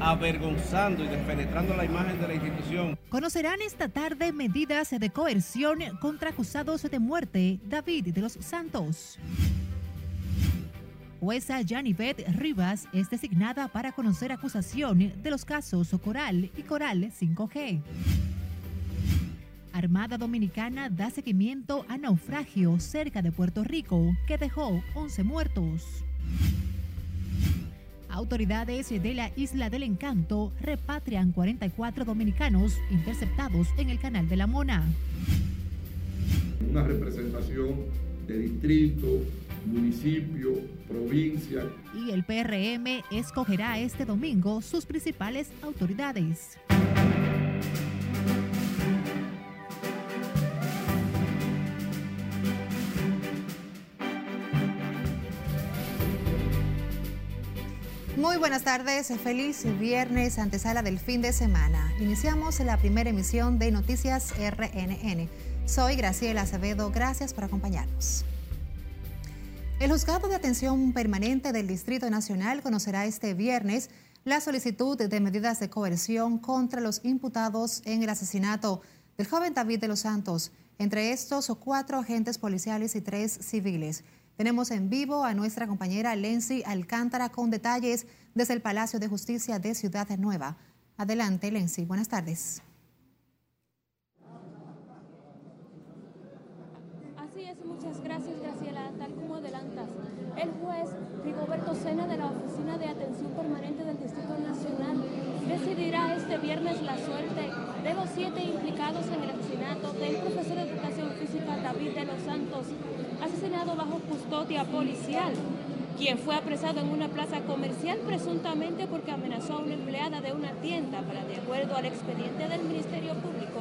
avergonzando y despenetrando la imagen de la institución. Conocerán esta tarde medidas de coerción contra acusados de muerte David de los Santos. Jueza Janivet Rivas es designada para conocer acusación de los casos Coral y Coral 5G. Armada Dominicana da seguimiento a naufragio cerca de Puerto Rico que dejó 11 muertos. Autoridades de la Isla del Encanto repatrian 44 dominicanos interceptados en el Canal de la Mona. Una representación de distrito, municipio, provincia. Y el PRM escogerá este domingo sus principales autoridades. Muy buenas tardes, feliz viernes, antesala del fin de semana. Iniciamos la primera emisión de Noticias RNN. Soy Graciela Acevedo, gracias por acompañarnos. El juzgado de atención permanente del Distrito Nacional conocerá este viernes la solicitud de medidas de coerción contra los imputados en el asesinato del joven David de los Santos, entre estos cuatro agentes policiales y tres civiles. Tenemos en vivo a nuestra compañera Lency Alcántara con detalles desde el Palacio de Justicia de Ciudad Nueva. Adelante, Lency. Buenas tardes. Así es, muchas gracias, Graciela. Tal como adelantas, el juez Rigoberto Sena de la Oficina de Atención Permanente del Distrito Nacional decidirá este viernes la suerte de los siete implicados en el asesinato del profesor de Educación Física David de los Santos asesinado bajo custodia policial, quien fue apresado en una plaza comercial presuntamente porque amenazó a una empleada de una tienda para, de acuerdo al expediente del Ministerio Público,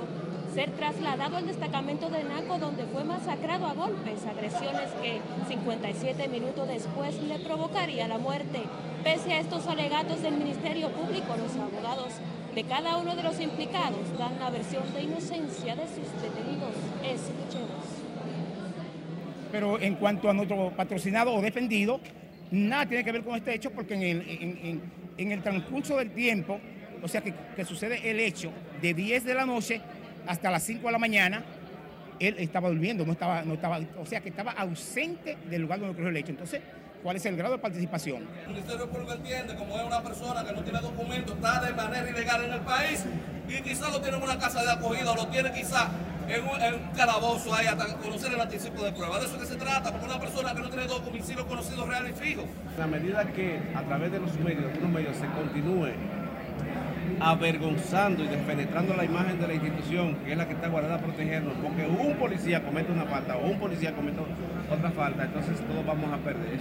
ser trasladado al destacamento de Naco donde fue masacrado a golpes, agresiones que 57 minutos después le provocaría la muerte. Pese a estos alegatos del Ministerio Público, los abogados de cada uno de los implicados dan la versión de inocencia de sus detenidos. Escuchemos. Pero en cuanto a nuestro patrocinado o defendido, nada tiene que ver con este hecho porque en el, transcurso del tiempo, o sea que, sucede el hecho de 10 de la noche hasta las 5 de la mañana, él estaba durmiendo, no estaba, no estaba, o sea que estaba ausente del lugar donde ocurrió el hecho. Entonces, ¿cuál es el grado de participación? El Ministerio Público entiende, como es una persona que no tiene documentos, está de manera ilegal en el país y quizás lo tiene en una casa de acogida lo tiene quizás en un, calabozo ahí hasta conocer el anticipo de prueba. De eso que se trata, porque una persona que no tiene dos domicilios conocidos reales y fijos. A medida que a través de los medios, de medios, se continúe avergonzando y despenetrando la imagen de la institución, que es la que está guardada a protegernos, porque un policía comete una falta o un policía comete otra falta, entonces todos vamos a perder.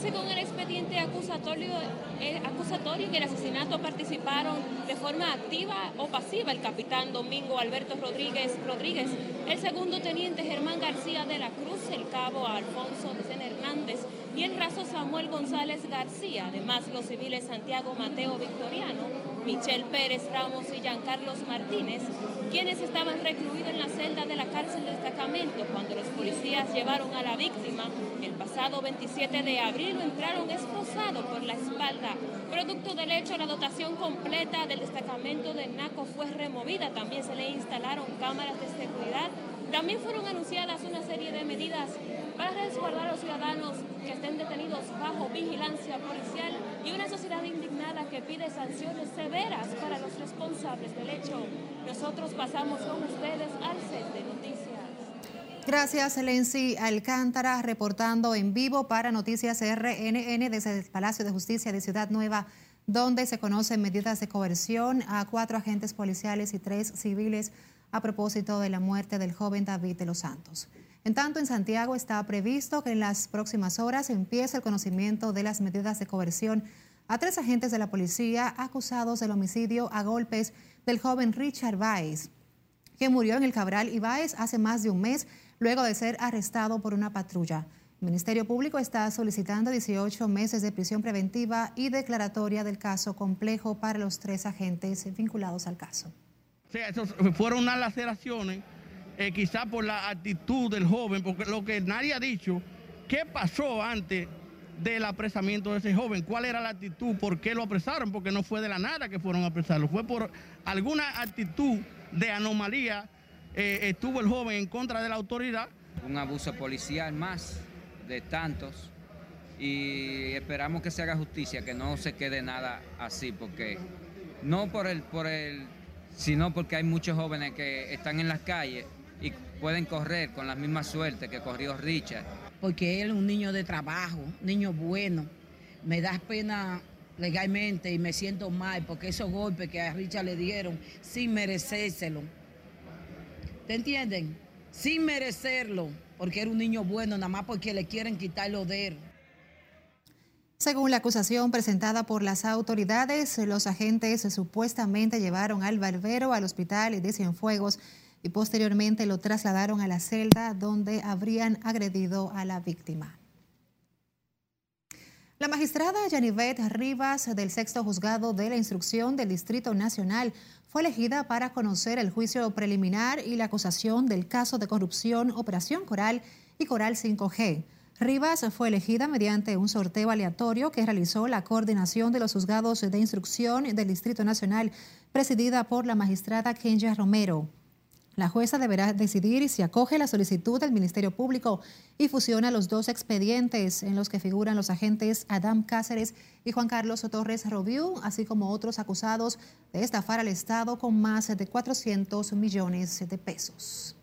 Según el expediente acusatorio, eh, acusatorio, en el asesinato participaron de forma activa o pasiva el capitán Domingo Alberto Rodríguez Rodríguez, el segundo teniente Germán García de la Cruz, el cabo Alfonso de Hernández y el raso Samuel González García, además los civiles Santiago Mateo Victoriano, Michelle Pérez Ramos y Giancarlos Martínez, quienes estaban recluidos en la celda de la cárcel de destacamento cuando los policías llevaron a la víctima el pasado 27 de abril entraron esposado por la espalda. Producto del hecho, la dotación completa del destacamento de NACO fue removida. También se le instalaron cámaras de seguridad. También fueron anunciadas una serie de medidas para resguardar a los ciudadanos que estén detenidos bajo vigilancia policial y una sociedad indignada que pide sanciones severas para los responsables del hecho. Nosotros pasamos con ustedes al set de noticias. Gracias, Lency Alcántara, reportando en vivo para Noticias RNN desde el Palacio de Justicia de Ciudad Nueva, donde se conocen medidas de coerción a cuatro agentes policiales y tres civiles a propósito de la muerte del joven David de los Santos. En tanto, en Santiago está previsto que en las próximas horas empiece el conocimiento de las medidas de coerción a tres agentes de la policía acusados del homicidio a golpes del joven Richard Baez, que murió en el Cabral Ibáez hace más de un mes luego de ser arrestado por una patrulla. El Ministerio Público está solicitando 18 meses de prisión preventiva y declaratoria del caso complejo para los tres agentes vinculados al caso. fueron unas laceraciones eh, quizá por la actitud del joven, porque lo que nadie ha dicho, ¿qué pasó antes del apresamiento de ese joven? ¿Cuál era la actitud? ¿Por qué lo apresaron? Porque no fue de la nada que fueron a apresarlo, fue por alguna actitud de anomalía, eh, estuvo el joven en contra de la autoridad. Un abuso policial más de tantos y esperamos que se haga justicia, que no se quede nada así, porque no por el, por el, sino porque hay muchos jóvenes que están en las calles pueden correr con la misma suerte que corrió Richard. Porque él es un niño de trabajo, niño bueno. Me da pena legalmente y me siento mal porque esos golpes que a Richard le dieron sin merecérselo. ¿Te entienden? Sin merecerlo, porque era un niño bueno, nada más porque le quieren quitar lo de él. Según la acusación presentada por las autoridades, los agentes supuestamente llevaron al barbero al hospital de Cienfuegos y posteriormente lo trasladaron a la celda donde habrían agredido a la víctima. La magistrada Yanivet Rivas del sexto juzgado de la instrucción del Distrito Nacional fue elegida para conocer el juicio preliminar y la acusación del caso de corrupción Operación Coral y Coral 5G. Rivas fue elegida mediante un sorteo aleatorio que realizó la coordinación de los juzgados de instrucción del Distrito Nacional, presidida por la magistrada Kenya Romero. La jueza deberá decidir si acoge la solicitud del Ministerio Público y fusiona los dos expedientes en los que figuran los agentes Adam Cáceres y Juan Carlos Torres Robiú, así como otros acusados de estafar al Estado con más de 400 millones de pesos.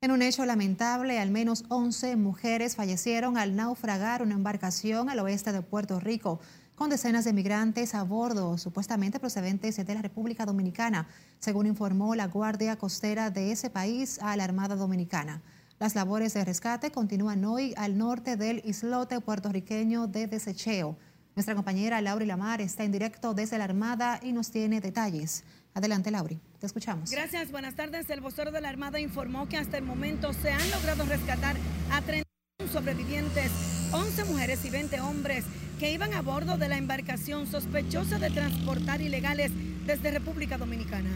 En un hecho lamentable, al menos 11 mujeres fallecieron al naufragar una embarcación al oeste de Puerto Rico con decenas de migrantes a bordo, supuestamente procedentes de la República Dominicana, según informó la Guardia Costera de ese país a la Armada Dominicana. Las labores de rescate continúan hoy al norte del islote puertorriqueño de Desecheo. Nuestra compañera Lauri Lamar está en directo desde la Armada y nos tiene detalles. Adelante, Lauri. Te escuchamos. Gracias. Buenas tardes. El vocero de la Armada informó que hasta el momento se han logrado rescatar a 31 sobrevivientes, 11 mujeres y 20 hombres que iban a bordo de la embarcación sospechosa de transportar ilegales desde República Dominicana.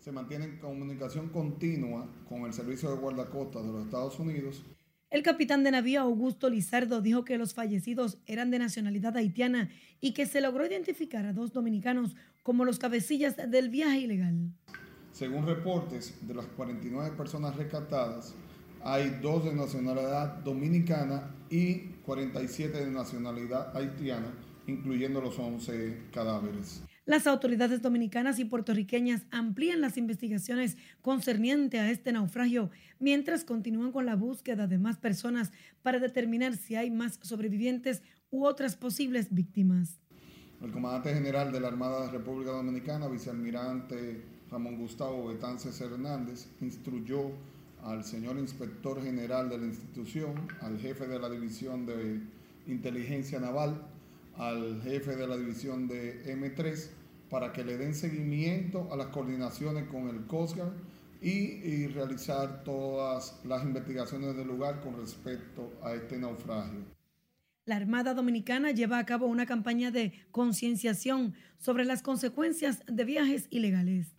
Se mantiene en comunicación continua con el Servicio de Guardacosta de los Estados Unidos el capitán de navío Augusto Lizardo dijo que los fallecidos eran de nacionalidad haitiana y que se logró identificar a dos dominicanos como los cabecillas del viaje ilegal. Según reportes de las 49 personas rescatadas, hay dos de nacionalidad dominicana y 47 de nacionalidad haitiana, incluyendo los 11 cadáveres. Las autoridades dominicanas y puertorriqueñas amplían las investigaciones concernientes a este naufragio, mientras continúan con la búsqueda de más personas para determinar si hay más sobrevivientes u otras posibles víctimas. El comandante general de la Armada de la República Dominicana, vicealmirante Ramón Gustavo Betances Hernández, instruyó al señor inspector general de la institución, al jefe de la División de Inteligencia Naval, al jefe de la división de M3 para que le den seguimiento a las coordinaciones con el Coast Guard y, realizar todas las investigaciones del lugar con respecto a este naufragio. La Armada Dominicana lleva a cabo una campaña de concienciación sobre las consecuencias de viajes ilegales.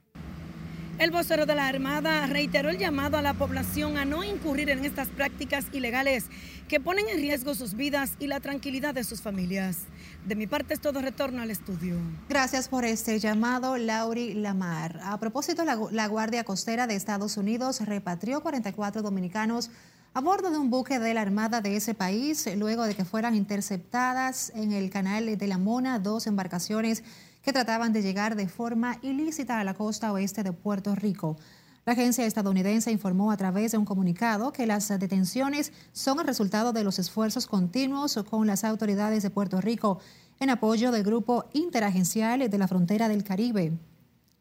El vocero de la Armada reiteró el llamado a la población a no incurrir en estas prácticas ilegales que ponen en riesgo sus vidas y la tranquilidad de sus familias. De mi parte es todo retorno al estudio. Gracias por este llamado, Lauri Lamar. A propósito, la, la Guardia Costera de Estados Unidos repatrió 44 dominicanos a bordo de un buque de la Armada de ese país, luego de que fueran interceptadas en el canal de la Mona dos embarcaciones que trataban de llegar de forma ilícita a la costa oeste de Puerto Rico. La agencia estadounidense informó a través de un comunicado que las detenciones son el resultado de los esfuerzos continuos con las autoridades de Puerto Rico en apoyo del Grupo Interagencial de la Frontera del Caribe.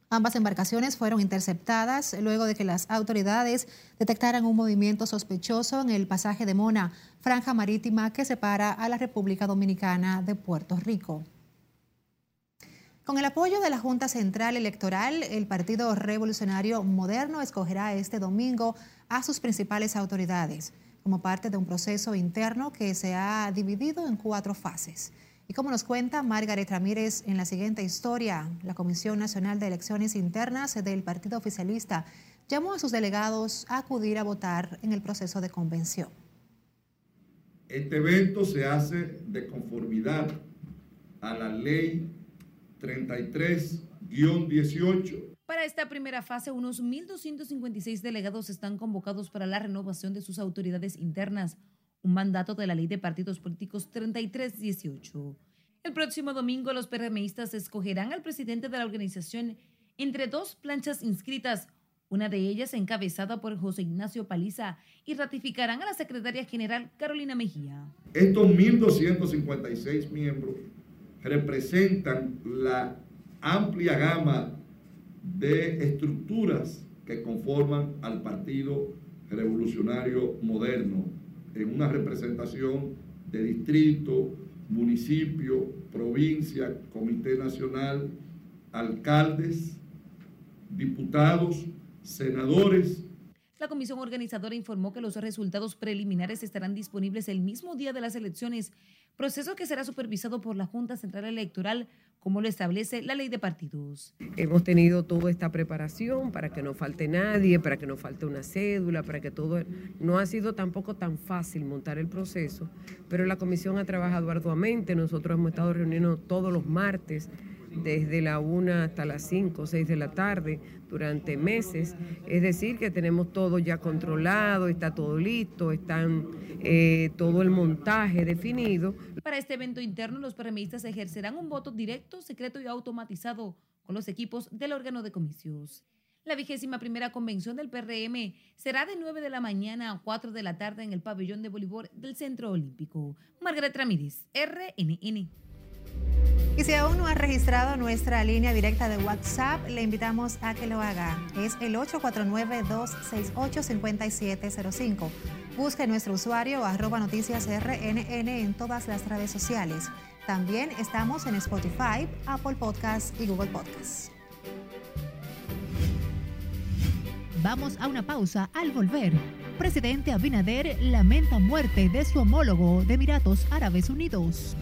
Ambas embarcaciones fueron interceptadas luego de que las autoridades detectaran un movimiento sospechoso en el pasaje de Mona, franja marítima que separa a la República Dominicana de Puerto Rico. Con el apoyo de la Junta Central Electoral, el Partido Revolucionario Moderno escogerá este domingo a sus principales autoridades, como parte de un proceso interno que se ha dividido en cuatro fases. Y como nos cuenta Margaret Ramírez en la siguiente historia, la Comisión Nacional de Elecciones Internas del Partido Oficialista llamó a sus delegados a acudir a votar en el proceso de convención. Este evento se hace de conformidad a la ley 33-18 para esta primera fase, unos 1.256 delegados están convocados para la renovación de sus autoridades internas, un mandato de la Ley de Partidos Políticos 3318. El próximo domingo, los PRMistas escogerán al presidente de la organización entre dos planchas inscritas, una de ellas encabezada por José Ignacio Paliza, y ratificarán a la secretaria general Carolina Mejía. Estos 1.256 miembros representan la amplia gama de estructuras que conforman al Partido Revolucionario Moderno en una representación de distrito, municipio, provincia, comité nacional, alcaldes, diputados, senadores. La comisión organizadora informó que los resultados preliminares estarán disponibles el mismo día de las elecciones, proceso que será supervisado por la Junta Central Electoral como lo establece la ley de partidos. Hemos tenido toda esta preparación para que no falte nadie, para que no falte una cédula, para que todo... No ha sido tampoco tan fácil montar el proceso, pero la comisión ha trabajado arduamente. Nosotros hemos estado reuniendo todos los martes desde la 1 hasta las 5 o 6 de la tarde durante meses. Es decir, que tenemos todo ya controlado, está todo listo, están eh, todo el montaje definido. Para este evento interno, los PRMistas ejercerán un voto directo, secreto y automatizado con los equipos del órgano de comicios. La vigésima primera convención del PRM será de 9 de la mañana a 4 de la tarde en el pabellón de voleibol del Centro Olímpico. Margaret Ramírez, RNN. Y si aún no ha registrado nuestra línea directa de WhatsApp, le invitamos a que lo haga. Es el 849-268-5705. Busque nuestro usuario arroba noticias RNN en todas las redes sociales. También estamos en Spotify, Apple Podcasts y Google Podcasts. Vamos a una pausa al volver. Presidente Abinader lamenta muerte de su homólogo de Emiratos Árabes Unidos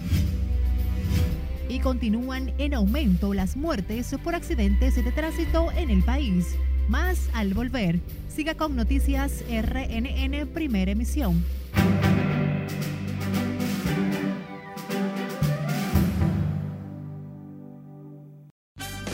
y continúan en aumento las muertes por accidentes de tránsito en el país. Más al volver. Siga con Noticias RNN Primera Emisión.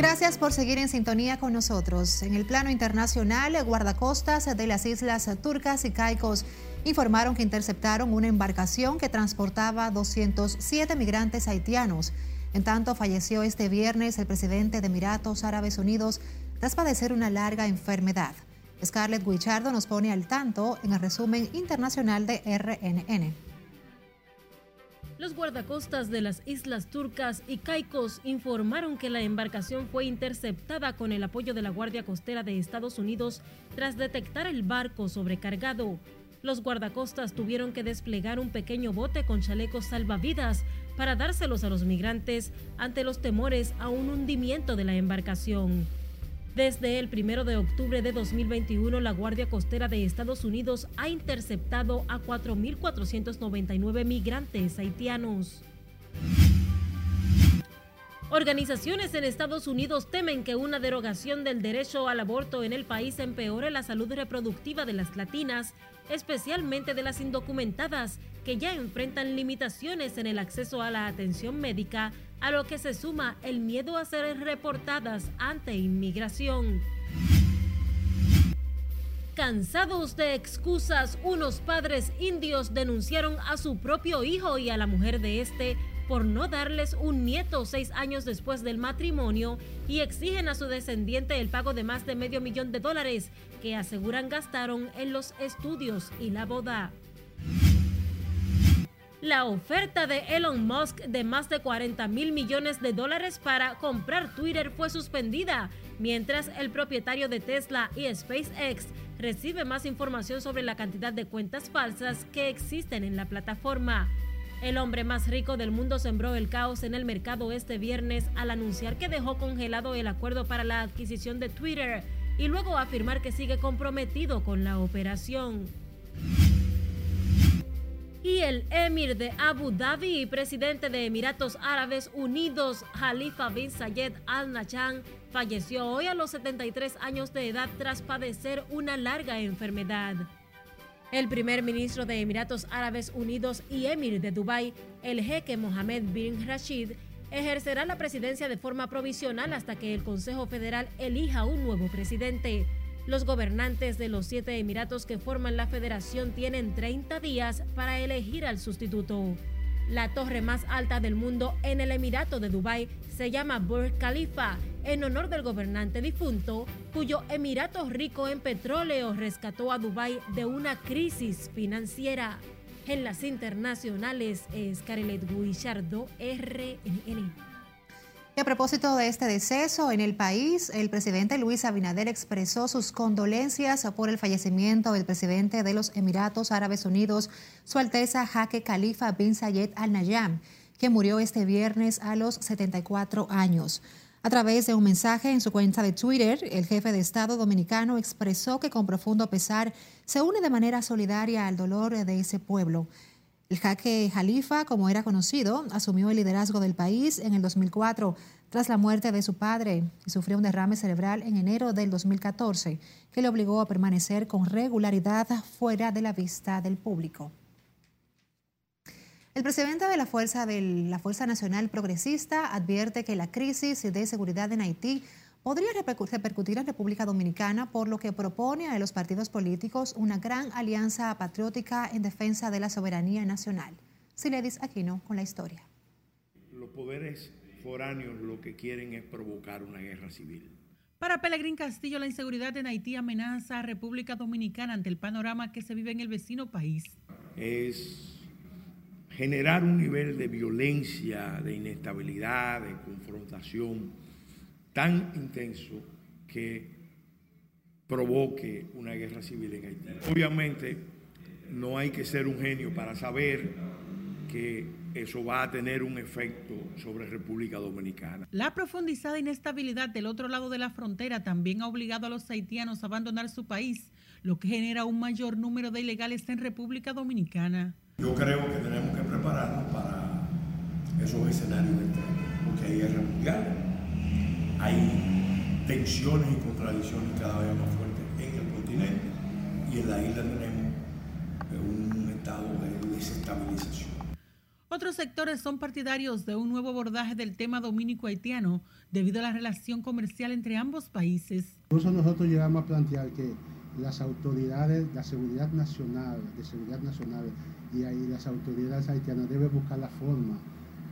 Gracias por seguir en sintonía con nosotros. En el plano internacional, guardacostas de las islas turcas y caicos informaron que interceptaron una embarcación que transportaba 207 migrantes haitianos. En tanto, falleció este viernes el presidente de Emiratos Árabes Unidos tras padecer una larga enfermedad. Scarlett Guichardo nos pone al tanto en el resumen internacional de RNN. Los guardacostas de las islas turcas y caicos informaron que la embarcación fue interceptada con el apoyo de la Guardia Costera de Estados Unidos tras detectar el barco sobrecargado. Los guardacostas tuvieron que desplegar un pequeño bote con chalecos salvavidas para dárselos a los migrantes ante los temores a un hundimiento de la embarcación. Desde el 1 de octubre de 2021, la Guardia Costera de Estados Unidos ha interceptado a 4.499 migrantes haitianos. Organizaciones en Estados Unidos temen que una derogación del derecho al aborto en el país empeore la salud reproductiva de las latinas, especialmente de las indocumentadas, que ya enfrentan limitaciones en el acceso a la atención médica a lo que se suma el miedo a ser reportadas ante inmigración. Cansados de excusas, unos padres indios denunciaron a su propio hijo y a la mujer de este por no darles un nieto seis años después del matrimonio y exigen a su descendiente el pago de más de medio millón de dólares que aseguran gastaron en los estudios y la boda. La oferta de Elon Musk de más de 40 mil millones de dólares para comprar Twitter fue suspendida, mientras el propietario de Tesla y SpaceX recibe más información sobre la cantidad de cuentas falsas que existen en la plataforma. El hombre más rico del mundo sembró el caos en el mercado este viernes al anunciar que dejó congelado el acuerdo para la adquisición de Twitter y luego afirmar que sigue comprometido con la operación. Y el emir de Abu Dhabi presidente de Emiratos Árabes Unidos, Khalifa bin Zayed Al Nahyan, falleció hoy a los 73 años de edad tras padecer una larga enfermedad. El primer ministro de Emiratos Árabes Unidos y emir de Dubái, el jeque Mohammed bin Rashid, ejercerá la presidencia de forma provisional hasta que el Consejo Federal elija un nuevo presidente. Los gobernantes de los siete Emiratos que forman la federación tienen 30 días para elegir al sustituto. La torre más alta del mundo en el Emirato de Dubái se llama Burj Khalifa, en honor del gobernante difunto, cuyo Emirato rico en petróleo rescató a Dubái de una crisis financiera. En las internacionales es Carelet Guillardo, RNN. A propósito de este deceso en el país, el presidente Luis Abinader expresó sus condolencias por el fallecimiento del presidente de los Emiratos Árabes Unidos, Su Alteza Jaque Khalifa bin Zayed Al Nahyan, que murió este viernes a los 74 años. A través de un mensaje en su cuenta de Twitter, el jefe de Estado dominicano expresó que con profundo pesar se une de manera solidaria al dolor de ese pueblo. El jaque Jalifa, como era conocido, asumió el liderazgo del país en el 2004 tras la muerte de su padre y sufrió un derrame cerebral en enero del 2014 que le obligó a permanecer con regularidad fuera de la vista del público. El presidente de la Fuerza, de la Fuerza Nacional Progresista advierte que la crisis de seguridad en Haití podría repercutir en República Dominicana, por lo que propone a los partidos políticos una gran alianza patriótica en defensa de la soberanía nacional. Siledis Aquino con la historia. Los poderes foráneos lo que quieren es provocar una guerra civil. Para Pelegrín Castillo, la inseguridad en Haití amenaza a República Dominicana ante el panorama que se vive en el vecino país. Es generar un nivel de violencia, de inestabilidad, de confrontación tan intenso que provoque una guerra civil en Haití. Obviamente no hay que ser un genio para saber que eso va a tener un efecto sobre República Dominicana. La profundizada inestabilidad del otro lado de la frontera también ha obligado a los haitianos a abandonar su país, lo que genera un mayor número de ilegales en República Dominicana. Yo creo que tenemos que prepararnos para esos escenarios porque hay guerra mundial hay tensiones y contradicciones cada vez más fuertes en el continente y en la isla tenemos eh, un estado de desestabilización. Otros sectores son partidarios de un nuevo abordaje del tema dominico-haitiano debido a la relación comercial entre ambos países. Incluso nosotros llegamos a plantear que las autoridades, la seguridad nacional, de seguridad nacional y ahí las autoridades haitianas deben buscar la forma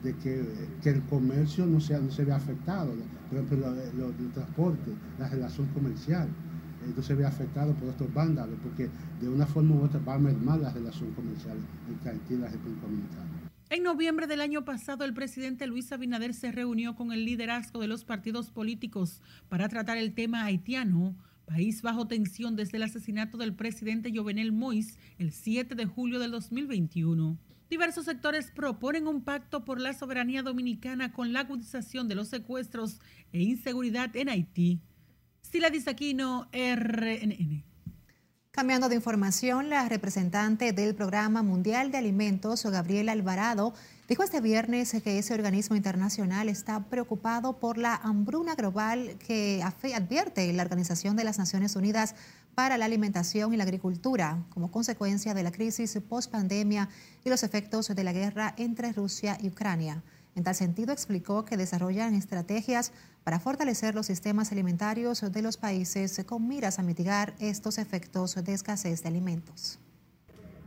de que, el comercio no, sea, no se vea afectado, por ejemplo, el transporte, la relación comercial, eh, no se ve afectado por estos vándalos, porque de una forma u otra va a mermar la relación comercial entre Haití y la República Dominicana. En noviembre del año pasado, el presidente Luis Abinader se reunió con el liderazgo de los partidos políticos para tratar el tema haitiano, país bajo tensión desde el asesinato del presidente Jovenel Moïse el 7 de julio del 2021. Diversos sectores proponen un pacto por la soberanía dominicana con la agudización de los secuestros e inseguridad en Haití. Sila Disaquino, RNN. Cambiando de información, la representante del Programa Mundial de Alimentos, Gabriela Alvarado, dijo este viernes que ese organismo internacional está preocupado por la hambruna global que advierte la Organización de las Naciones Unidas para la alimentación y la agricultura como consecuencia de la crisis post-pandemia y los efectos de la guerra entre Rusia y Ucrania. En tal sentido, explicó que desarrollan estrategias para fortalecer los sistemas alimentarios de los países con miras a mitigar estos efectos de escasez de alimentos.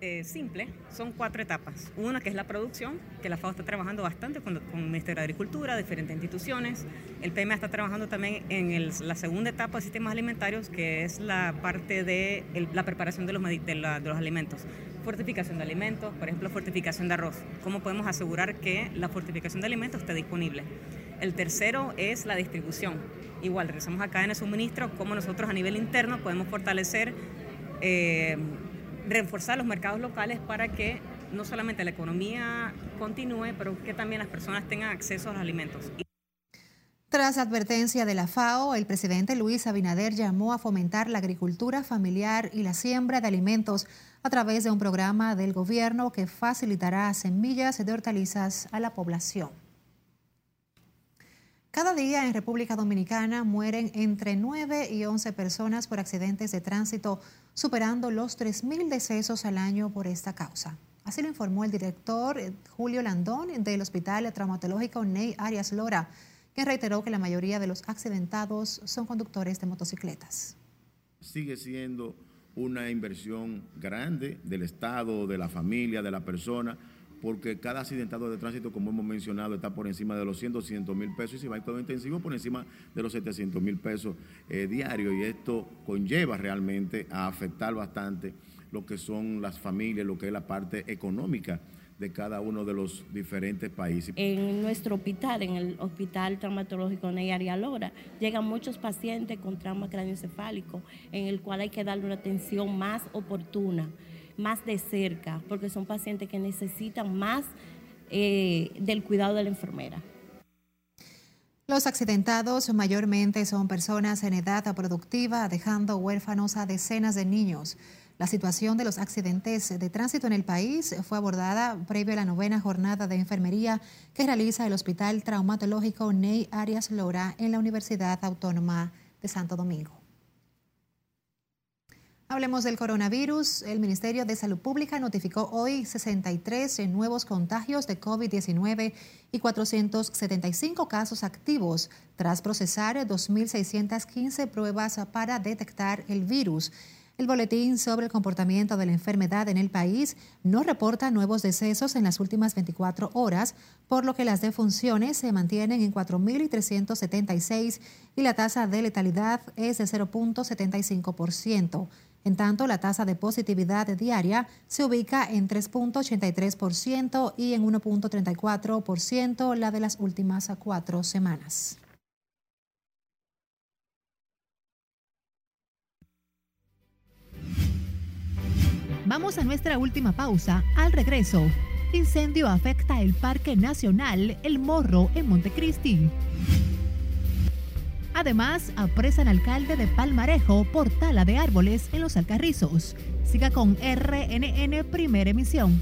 Eh, simple, son cuatro etapas. Una que es la producción, que la FAO está trabajando bastante con, el Ministerio de Agricultura, diferentes instituciones. El PMA está trabajando también en la segunda etapa de sistemas alimentarios, que es la parte de la preparación de los, de, los alimentos. Fortificación de alimentos, por ejemplo, fortificación de arroz. ¿Cómo podemos asegurar que la fortificación de alimentos esté disponible? El tercero es la distribución. Igual, regresamos acá en el suministro, cómo nosotros a nivel interno podemos fortalecer eh, reforzar los mercados locales para que no solamente la economía continúe, pero que también las personas tengan acceso a los alimentos. Tras advertencia de la FAO, el presidente Luis Abinader llamó a fomentar la agricultura familiar y la siembra de alimentos a través de un programa del gobierno que facilitará semillas de hortalizas a la población. Cada día en República Dominicana mueren entre 9 y 11 personas por accidentes de tránsito, superando los 3.000 decesos al año por esta causa. Así lo informó el director eh, Julio Landón del Hospital Traumatológico Ney Arias Lora, quien reiteró que la mayoría de los accidentados son conductores de motocicletas. Sigue siendo una inversión grande del Estado, de la familia, de la persona porque cada accidentado de tránsito, como hemos mencionado, está por encima de los 100, 200 mil pesos y si va a intensivo por encima de los 700 mil pesos eh, diarios y esto conlleva realmente a afectar bastante lo que son las familias, lo que es la parte económica de cada uno de los diferentes países. En nuestro hospital, en el Hospital Traumatológico Ney Lora, llegan muchos pacientes con trauma craneoencefálico, en el cual hay que darle una atención más oportuna más de cerca, porque son pacientes que necesitan más eh, del cuidado de la enfermera. Los accidentados mayormente son personas en edad productiva, dejando huérfanos a decenas de niños. La situación de los accidentes de tránsito en el país fue abordada previo a la novena jornada de enfermería que realiza el Hospital Traumatológico Ney Arias Lora en la Universidad Autónoma de Santo Domingo. Hablemos del coronavirus. El Ministerio de Salud Pública notificó hoy 63 nuevos contagios de COVID-19 y 475 casos activos tras procesar 2.615 pruebas para detectar el virus. El boletín sobre el comportamiento de la enfermedad en el país no reporta nuevos decesos en las últimas 24 horas, por lo que las defunciones se mantienen en 4.376 y la tasa de letalidad es de 0.75%. En tanto, la tasa de positividad diaria se ubica en 3.83% y en 1.34% la de las últimas cuatro semanas. Vamos a nuestra última pausa. Al regreso, incendio afecta el Parque Nacional El Morro en Montecristi. Además, apresan alcalde de Palmarejo por tala de árboles en los Alcarrizos. Siga con RNN Primera Emisión.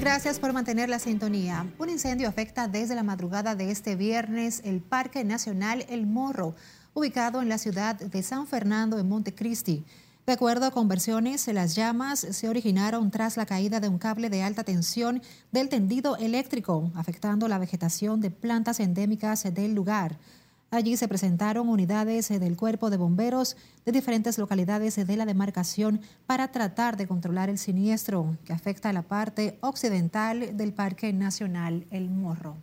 Gracias por mantener la sintonía. Un incendio afecta desde la madrugada de este viernes el Parque Nacional El Morro, ubicado en la ciudad de San Fernando en Montecristi. De acuerdo con versiones, las llamas se originaron tras la caída de un cable de alta tensión del tendido eléctrico, afectando la vegetación de plantas endémicas del lugar. Allí se presentaron unidades eh, del cuerpo de bomberos de diferentes localidades de la demarcación para tratar de controlar el siniestro que afecta a la parte occidental del Parque Nacional El Morro.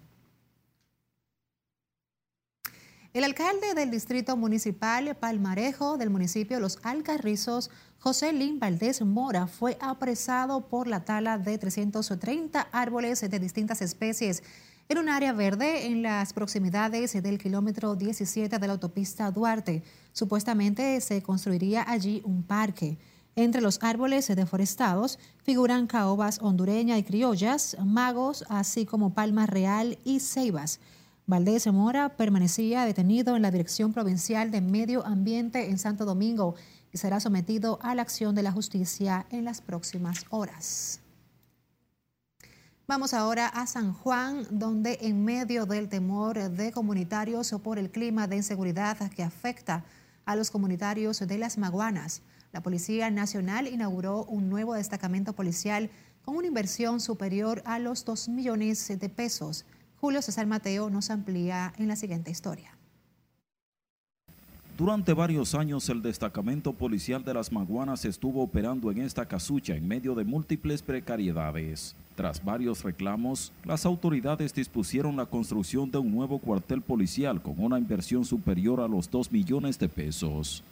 El alcalde del Distrito Municipal Palmarejo del municipio Los Alcarrizos, José Lin Valdés Mora, fue apresado por la tala de 330 árboles de distintas especies en un área verde en las proximidades del kilómetro 17 de la autopista Duarte. Supuestamente se construiría allí un parque. Entre los árboles deforestados figuran caobas hondureña y criollas, magos, así como palma real y ceibas. Valdés Mora permanecía detenido en la Dirección Provincial de Medio Ambiente en Santo Domingo y será sometido a la acción de la justicia en las próximas horas. Vamos ahora a San Juan, donde en medio del temor de comunitarios o por el clima de inseguridad que afecta a los comunitarios de las Maguanas, la Policía Nacional inauguró un nuevo destacamento policial con una inversión superior a los 2 millones de pesos. Julio César Mateo nos amplía en la siguiente historia. Durante varios años el destacamento policial de las Maguanas estuvo operando en esta casucha en medio de múltiples precariedades. Tras varios reclamos, las autoridades dispusieron la construcción de un nuevo cuartel policial con una inversión superior a los 2 millones de pesos.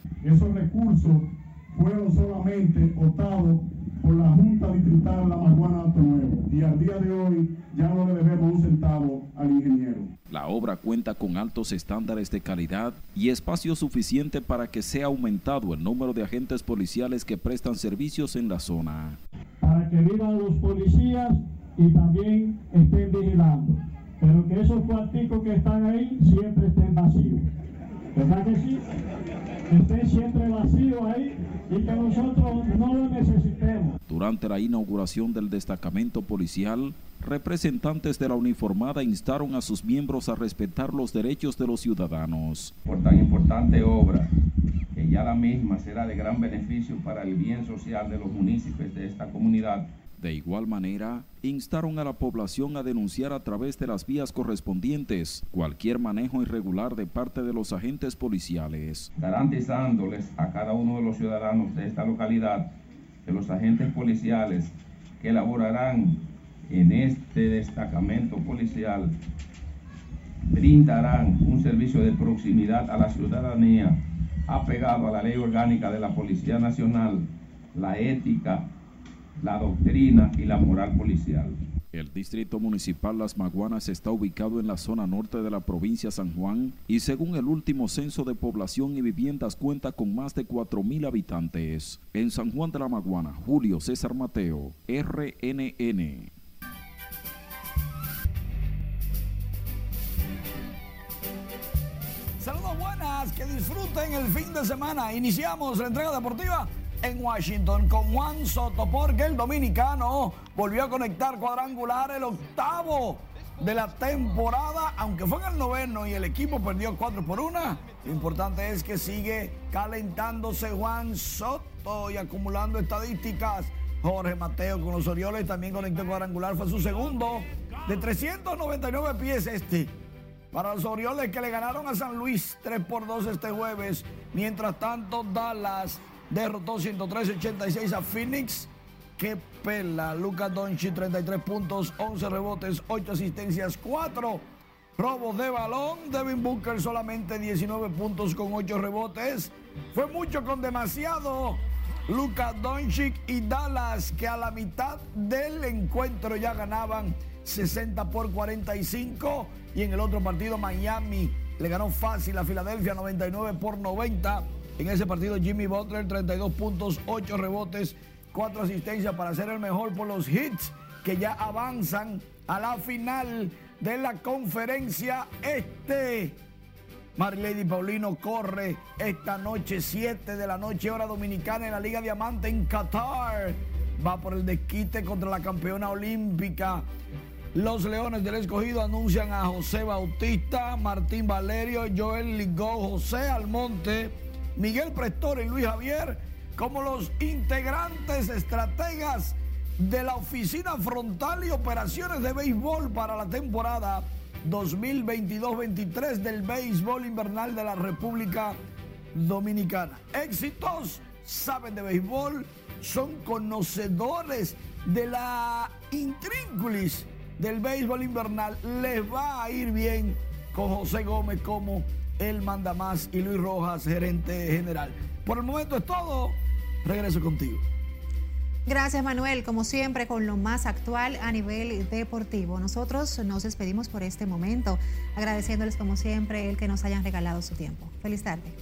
Fueron solamente optados por la Junta Distrital de la Maguana de Nuevo y al día de hoy ya no le debemos un centavo al ingeniero. La obra cuenta con altos estándares de calidad y espacio suficiente para que sea aumentado el número de agentes policiales que prestan servicios en la zona. Para que vivan los policías y también estén vigilando, pero que esos cuarticos que están ahí siempre estén vacíos. ¿Verdad que sí? Estén siempre vacíos ahí y que nosotros no lo necesitemos. Durante la inauguración del destacamento policial, representantes de la uniformada instaron a sus miembros a respetar los derechos de los ciudadanos. Por tan importante obra, que ya la misma será de gran beneficio para el bien social de los municipios de esta comunidad, de igual manera, instaron a la población a denunciar a través de las vías correspondientes cualquier manejo irregular de parte de los agentes policiales. Garantizándoles a cada uno de los ciudadanos de esta localidad que los agentes policiales que elaborarán en este destacamento policial brindarán un servicio de proximidad a la ciudadanía apegado a la ley orgánica de la Policía Nacional, la ética, la doctrina y la moral policial. El distrito municipal Las Maguanas está ubicado en la zona norte de la provincia San Juan y según el último censo de población y viviendas cuenta con más de 4.000 habitantes. En San Juan de la Maguana, Julio César Mateo, RNN. Saludos buenas, que disfruten el fin de semana. Iniciamos la entrega deportiva en Washington con Juan Soto, porque el dominicano volvió a conectar cuadrangular el octavo de la temporada, aunque fue en el noveno y el equipo perdió 4 por 1. Lo importante es que sigue calentándose Juan Soto y acumulando estadísticas. Jorge Mateo con los Orioles también conectó cuadrangular, fue su segundo de 399 pies este. Para los Orioles que le ganaron a San Luis 3 por 2 este jueves. Mientras tanto, Dallas derrotó 103-86 a Phoenix. Que pela. Lucas Donchi, 33 puntos, 11 rebotes, 8 asistencias, 4 robos de balón. Devin Booker solamente 19 puntos con 8 rebotes. Fue mucho con demasiado. Lucas Doncic y Dallas que a la mitad del encuentro ya ganaban 60 por 45 y en el otro partido Miami le ganó fácil a Filadelfia 99 por 90 en ese partido Jimmy Butler, 32 puntos, 8 rebotes, 4 asistencias para ser el mejor por los hits que ya avanzan a la final de la conferencia este. Marilady Paulino corre esta noche, 7 de la noche, hora dominicana en la Liga Diamante en Qatar. Va por el desquite contra la campeona olímpica. Los Leones del Escogido anuncian a José Bautista, Martín Valerio, Joel Ligó, José Almonte Miguel Prestor y Luis Javier como los integrantes estrategas de la Oficina Frontal y Operaciones de Béisbol para la temporada 2022-23 del béisbol invernal de la República Dominicana. Éxitos, saben de béisbol, son conocedores de la intrínculis del béisbol invernal. Les va a ir bien con José Gómez como el manda más y Luis Rojas, gerente general. Por el momento es todo. Regreso contigo. Gracias Manuel, como siempre con lo más actual a nivel deportivo. Nosotros nos despedimos por este momento, agradeciéndoles como siempre el que nos hayan regalado su tiempo. Feliz tarde.